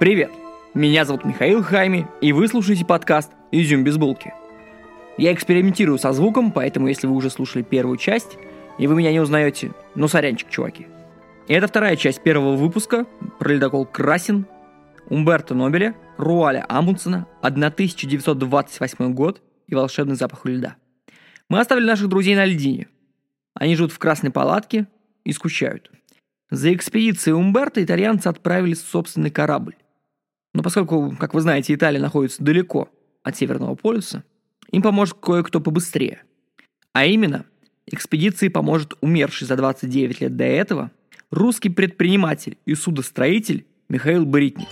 Привет! Меня зовут Михаил Хайми, и вы слушаете подкаст «Изюм без булки». Я экспериментирую со звуком, поэтому если вы уже слушали первую часть, и вы меня не узнаете, ну сорянчик, чуваки. И это вторая часть первого выпуска про ледокол Красин, Умберто Нобеля, Руаля Амундсена, 1928 год и волшебный запах льда. Мы оставили наших друзей на льдине. Они живут в красной палатке и скучают. За экспедицией Умберто итальянцы отправили собственный корабль. Но поскольку, как вы знаете, Италия находится далеко от Северного полюса, им поможет кое-кто побыстрее. А именно, экспедиции поможет умерший за 29 лет до этого русский предприниматель и судостроитель Михаил Боритник.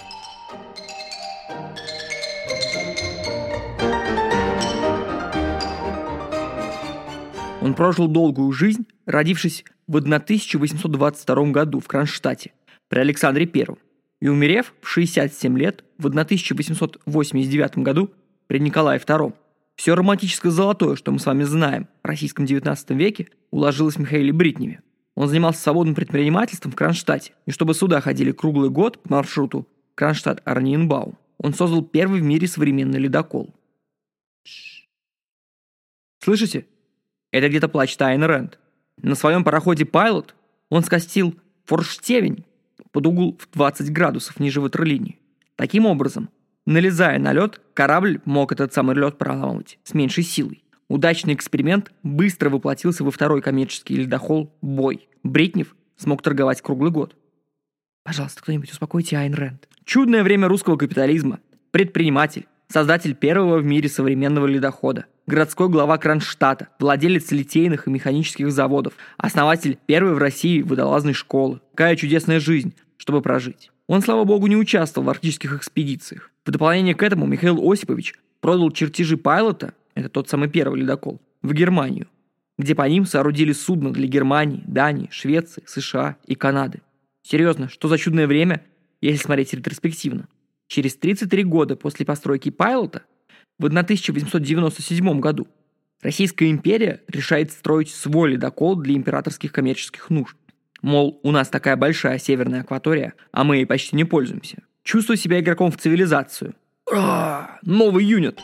Он прожил долгую жизнь, родившись в 1822 году в Кронштадте при Александре I и умерев в 67 лет в 1889 году при Николае II. Все романтическое золотое, что мы с вами знаем в российском 19 веке, уложилось Михаиле Бритневе. Он занимался свободным предпринимательством в Кронштадте, и чтобы сюда ходили круглый год по маршруту Кронштадт-Арниенбаум, он создал первый в мире современный ледокол. Слышите? Это где-то плачет Айн Рэнд. На своем пароходе «Пайлот» он скостил форштевень под угол в 20 градусов ниже ватерлинии. Таким образом, налезая на лед, корабль мог этот самый лед проламывать с меньшей силой. Удачный эксперимент быстро воплотился во второй коммерческий ледохол «Бой». Бритнев смог торговать круглый год. Пожалуйста, кто-нибудь успокойте Айн Рэнд. Чудное время русского капитализма. Предприниматель, создатель первого в мире современного ледохода, городской глава Кронштадта, владелец литейных и механических заводов, основатель первой в России водолазной школы. Какая чудесная жизнь, чтобы прожить. Он, слава богу, не участвовал в арктических экспедициях. В дополнение к этому Михаил Осипович продал чертежи Пайлота, это тот самый первый ледокол, в Германию, где по ним соорудили судно для Германии, Дании, Швеции, США и Канады. Серьезно, что за чудное время, если смотреть ретроспективно. Через 33 года после постройки Пайлота, в 1897 году, Российская империя решает строить свой ледокол для императорских коммерческих нужд. Мол, у нас такая большая северная акватория, а мы ей почти не пользуемся. Чувствую себя игроком в цивилизацию. Ура! Новый юнит!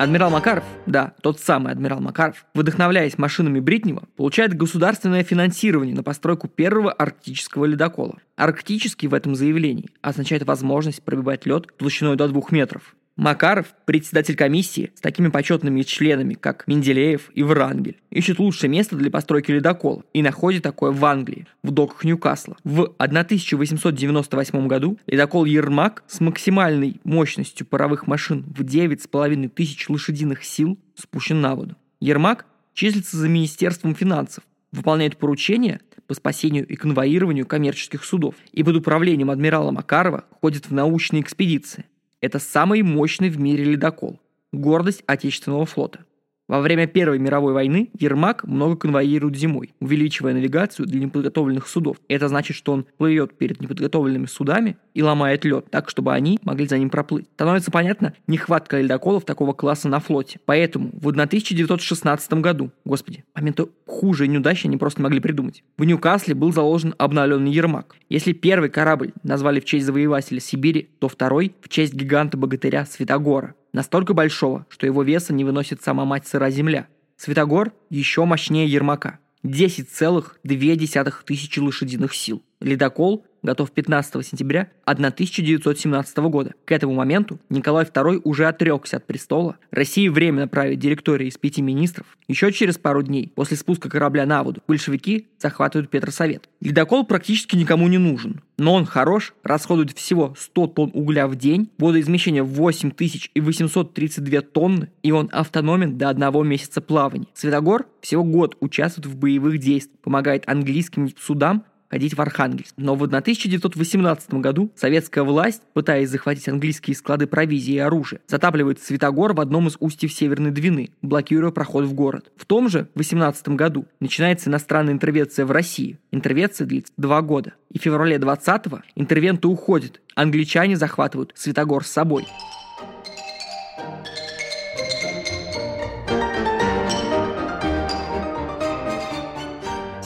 Адмирал Макаров, да, тот самый адмирал Макаров, вдохновляясь машинами Бритнева, получает государственное финансирование на постройку первого арктического ледокола. Арктический в этом заявлении означает возможность пробивать лед толщиной до двух метров. Макаров, председатель комиссии с такими почетными членами, как Менделеев и Врангель, ищет лучшее место для постройки ледокола и находит такое в Англии, в доках Ньюкасла. В 1898 году ледокол Ермак с максимальной мощностью паровых машин в 9,5 тысяч лошадиных сил спущен на воду. Ермак числится за Министерством финансов, выполняет поручения по спасению и конвоированию коммерческих судов и под управлением адмирала Макарова ходит в научные экспедиции. Это самый мощный в мире ледокол. Гордость Отечественного флота. Во время Первой мировой войны Ермак много конвоирует зимой, увеличивая навигацию для неподготовленных судов. Это значит, что он плывет перед неподготовленными судами и ломает лед, так, чтобы они могли за ним проплыть. Становится понятно нехватка ледоколов такого класса на флоте. Поэтому в 1916 году, господи, момента хуже неудачи они просто могли придумать. В Ньюкасле был заложен обновленный Ермак. Если первый корабль назвали в честь завоевателя Сибири, то второй в честь гиганта-богатыря Святогора настолько большого, что его веса не выносит сама мать сыра земля. Светогор еще мощнее Ермака. 10,2 тысячи лошадиных сил. Ледокол готов 15 сентября 1917 года. К этому моменту Николай II уже отрекся от престола, Россия временно правит директорией из пяти министров. Еще через пару дней после спуска корабля на воду большевики захватывают Петросовет. Ледокол практически никому не нужен, но он хорош, расходует всего 100 тонн угля в день, водоизмещение 8832 тонны, и он автономен до одного месяца плавания. Светогор всего год участвует в боевых действиях, помогает английским судам ходить в Архангельск. Но в 1918 году советская власть, пытаясь захватить английские склады провизии и оружия, затапливает Светогор в одном из устьев Северной Двины, блокируя проход в город. В том же 18 году начинается иностранная интервенция в России. Интервенция длится два года. И в феврале 20-го интервенты уходят. Англичане захватывают Светогор с собой.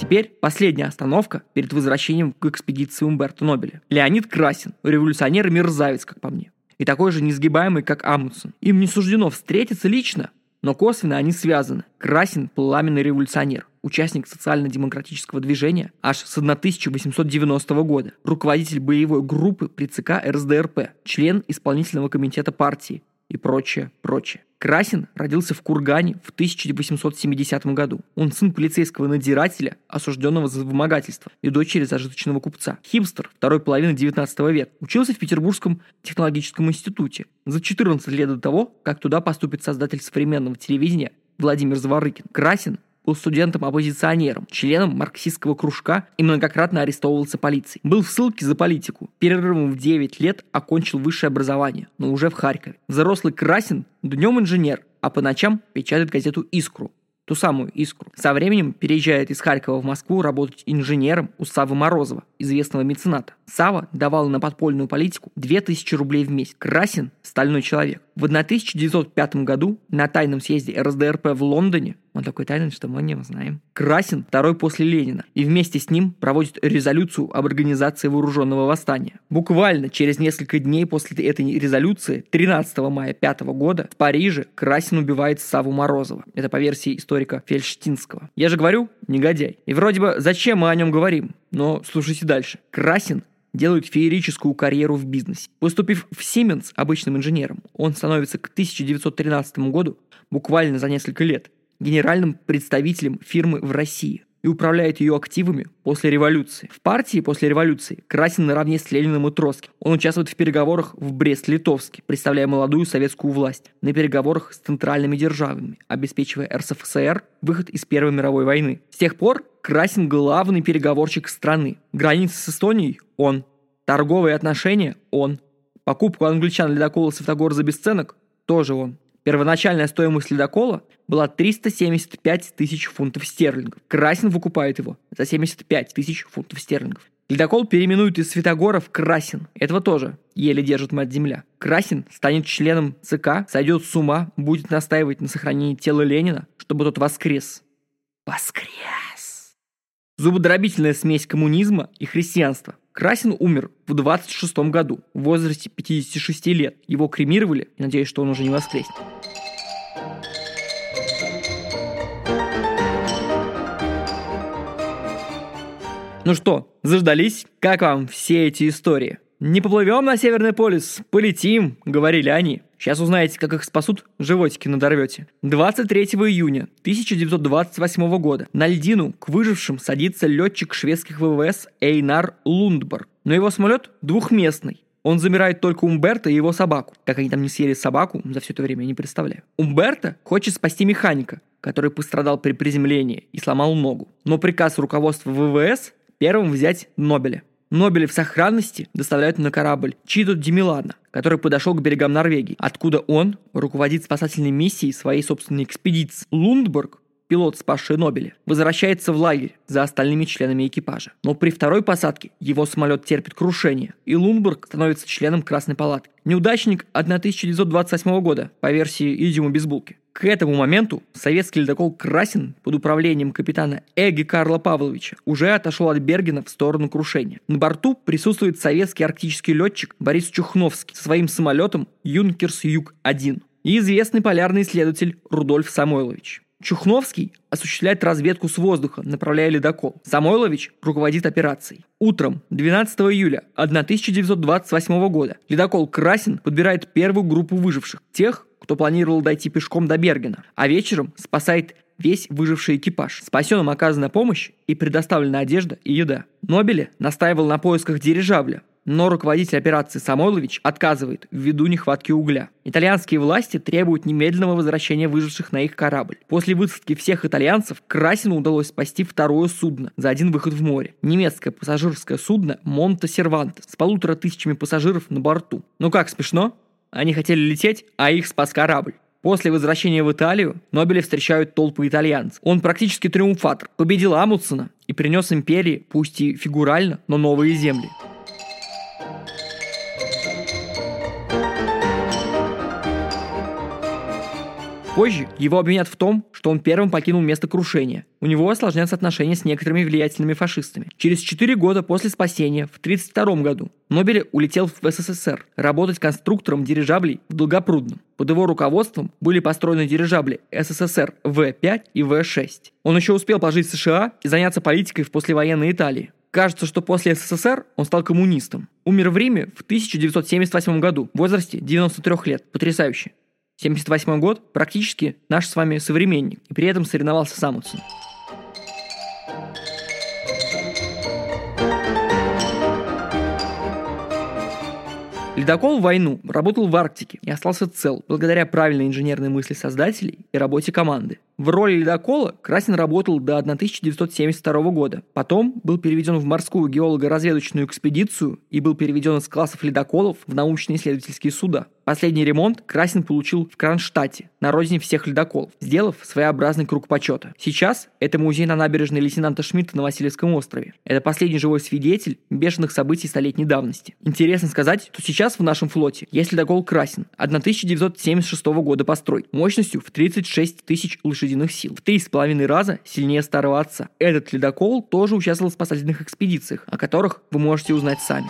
Теперь последняя остановка перед возвращением к экспедиции Умберто Нобеля. Леонид Красин, революционер и мерзавец, как по мне. И такой же несгибаемый, как Амундсен. Им не суждено встретиться лично, но косвенно они связаны. Красин – пламенный революционер, участник социально-демократического движения аж с 1890 года, руководитель боевой группы при ЦК РСДРП, член исполнительного комитета партии, и прочее, прочее. Красин родился в Кургане в 1870 году. Он сын полицейского надзирателя, осужденного за вымогательство, и дочери зажиточного купца. Хипстер второй половины 19 века. Учился в Петербургском технологическом институте. За 14 лет до того, как туда поступит создатель современного телевидения Владимир Заворыкин. Красин был студентом-оппозиционером, членом марксистского кружка и многократно арестовывался полицией. Был в ссылке за политику. Перерывом в 9 лет окончил высшее образование, но уже в Харькове. Взрослый Красин днем инженер, а по ночам печатает газету «Искру», ту самую искру. Со временем переезжает из Харькова в Москву работать инженером у Савы Морозова, известного мецената. Сава давал на подпольную политику 2000 рублей в месяц. Красин – стальной человек. В 1905 году на тайном съезде РСДРП в Лондоне он такой тайный, что мы не знаем. Красин второй после Ленина. И вместе с ним проводит резолюцию об организации вооруженного восстания. Буквально через несколько дней после этой резолюции, 13 мая 5 года, в Париже Красин убивает Саву Морозова. Это по версии историка Фельштинского. Я же говорю, негодяй. И вроде бы зачем мы о нем говорим? Но слушайте дальше. Красин делает феерическую карьеру в бизнесе. Поступив в Siemens обычным инженером, он становится к 1913 году, буквально за несколько лет, генеральным представителем фирмы в России и управляет ее активами после революции. В партии после революции Красин наравне с Лениным и Троцким. Он участвует в переговорах в Брест-Литовске, представляя молодую советскую власть, на переговорах с центральными державами, обеспечивая РСФСР выход из Первой мировой войны. С тех пор Красин главный переговорщик страны. Границы с Эстонией – он. Торговые отношения – он. Покупку англичан ледокола Святогор за бесценок – тоже он. Первоначальная стоимость ледокола была 375 тысяч фунтов стерлингов. Красин выкупает его за 75 тысяч фунтов стерлингов. Ледокол переименуют из Светогора в Красин. Этого тоже еле держит мать земля. Красин станет членом ЦК, сойдет с ума, будет настаивать на сохранении тела Ленина, чтобы тот воскрес. Воскрес! Зубодробительная смесь коммунизма и христианства. Красин умер в 26 году, в возрасте 56 лет. Его кремировали, надеюсь, что он уже не воскреснет. Ну что, заждались? Как вам все эти истории? «Не поплывем на Северный полюс, полетим», — говорили они. Сейчас узнаете, как их спасут, животики надорвете. 23 июня 1928 года на льдину к выжившим садится летчик шведских ВВС Эйнар Лундберг. Но его самолет двухместный. Он замирает только Умберто и его собаку. Как они там не съели собаку, за все это время я не представляю. Умберто хочет спасти механика, который пострадал при приземлении и сломал ногу. Но приказ руководства ВВС первым взять Нобеля. Нобеля в сохранности доставляют на корабль Чидо Демилана, который подошел к берегам Норвегии, откуда он руководит спасательной миссией своей собственной экспедиции. Лундберг пилот, спасший Нобеля, возвращается в лагерь за остальными членами экипажа. Но при второй посадке его самолет терпит крушение, и Лунберг становится членом Красной палаты. Неудачник 1928 года, по версии Идиума Безбулки. К этому моменту советский ледокол «Красин» под управлением капитана Эги Карла Павловича уже отошел от Бергена в сторону крушения. На борту присутствует советский арктический летчик Борис Чухновский со своим самолетом «Юнкерс Юг-1» и известный полярный исследователь Рудольф Самойлович. Чухновский осуществляет разведку с воздуха, направляя ледокол. Самойлович руководит операцией. Утром 12 июля 1928 года ледокол «Красин» подбирает первую группу выживших, тех, кто планировал дойти пешком до Бергена, а вечером спасает весь выживший экипаж. Спасенным оказана помощь и предоставлена одежда и еда. Нобеле настаивал на поисках дирижабля, но руководитель операции Самойлович отказывает ввиду нехватки угля. Итальянские власти требуют немедленного возвращения выживших на их корабль. После высадки всех итальянцев Красину удалось спасти второе судно за один выход в море. Немецкое пассажирское судно Монта Серванте с полутора тысячами пассажиров на борту. Ну как, смешно? Они хотели лететь, а их спас корабль. После возвращения в Италию Нобеля встречают толпы итальянцев. Он практически триумфатор, победил Амундсена и принес империи, пусть и фигурально, но новые земли. Позже его обвинят в том, что он первым покинул место крушения. У него осложнятся отношения с некоторыми влиятельными фашистами. Через 4 года после спасения, в 1932 году, Нобель улетел в СССР работать конструктором дирижаблей в Долгопрудном. Под его руководством были построены дирижабли СССР В-5 и В-6. Он еще успел пожить в США и заняться политикой в послевоенной Италии. Кажется, что после СССР он стал коммунистом. Умер в Риме в 1978 году в возрасте 93 лет. Потрясающе. 78 год практически наш с вами современник, и при этом соревновался с Амундсен. Ледокол в войну работал в Арктике и остался цел благодаря правильной инженерной мысли создателей и работе команды. В роли ледокола Красин работал до 1972 года. Потом был переведен в морскую геолого-разведочную экспедицию и был переведен из классов ледоколов в научно-исследовательские суда. Последний ремонт Красин получил в Кронштадте, на родине всех ледоколов, сделав своеобразный круг почета. Сейчас это музей на набережной лейтенанта Шмидта на Васильевском острове. Это последний живой свидетель бешеных событий столетней давности. Интересно сказать, что сейчас в нашем флоте есть ледокол Красин 1976 года построй, мощностью в 36 тысяч лошадиных сил, в три с половиной раза сильнее старого отца. Этот ледокол тоже участвовал в спасательных экспедициях, о которых вы можете узнать сами.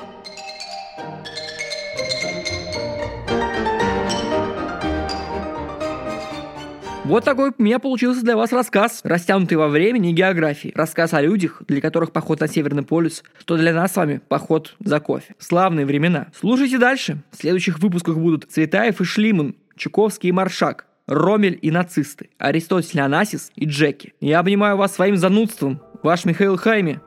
Вот такой у меня получился для вас рассказ, растянутый во времени и географии. Рассказ о людях, для которых поход на Северный полюс, что для нас с вами поход за кофе. Славные времена. Слушайте дальше. В следующих выпусках будут Цветаев и Шлиман, Чуковский и Маршак, Ромель и нацисты, Аристотель Анасис и Джеки. Я обнимаю вас своим занудством. Ваш Михаил Хайми.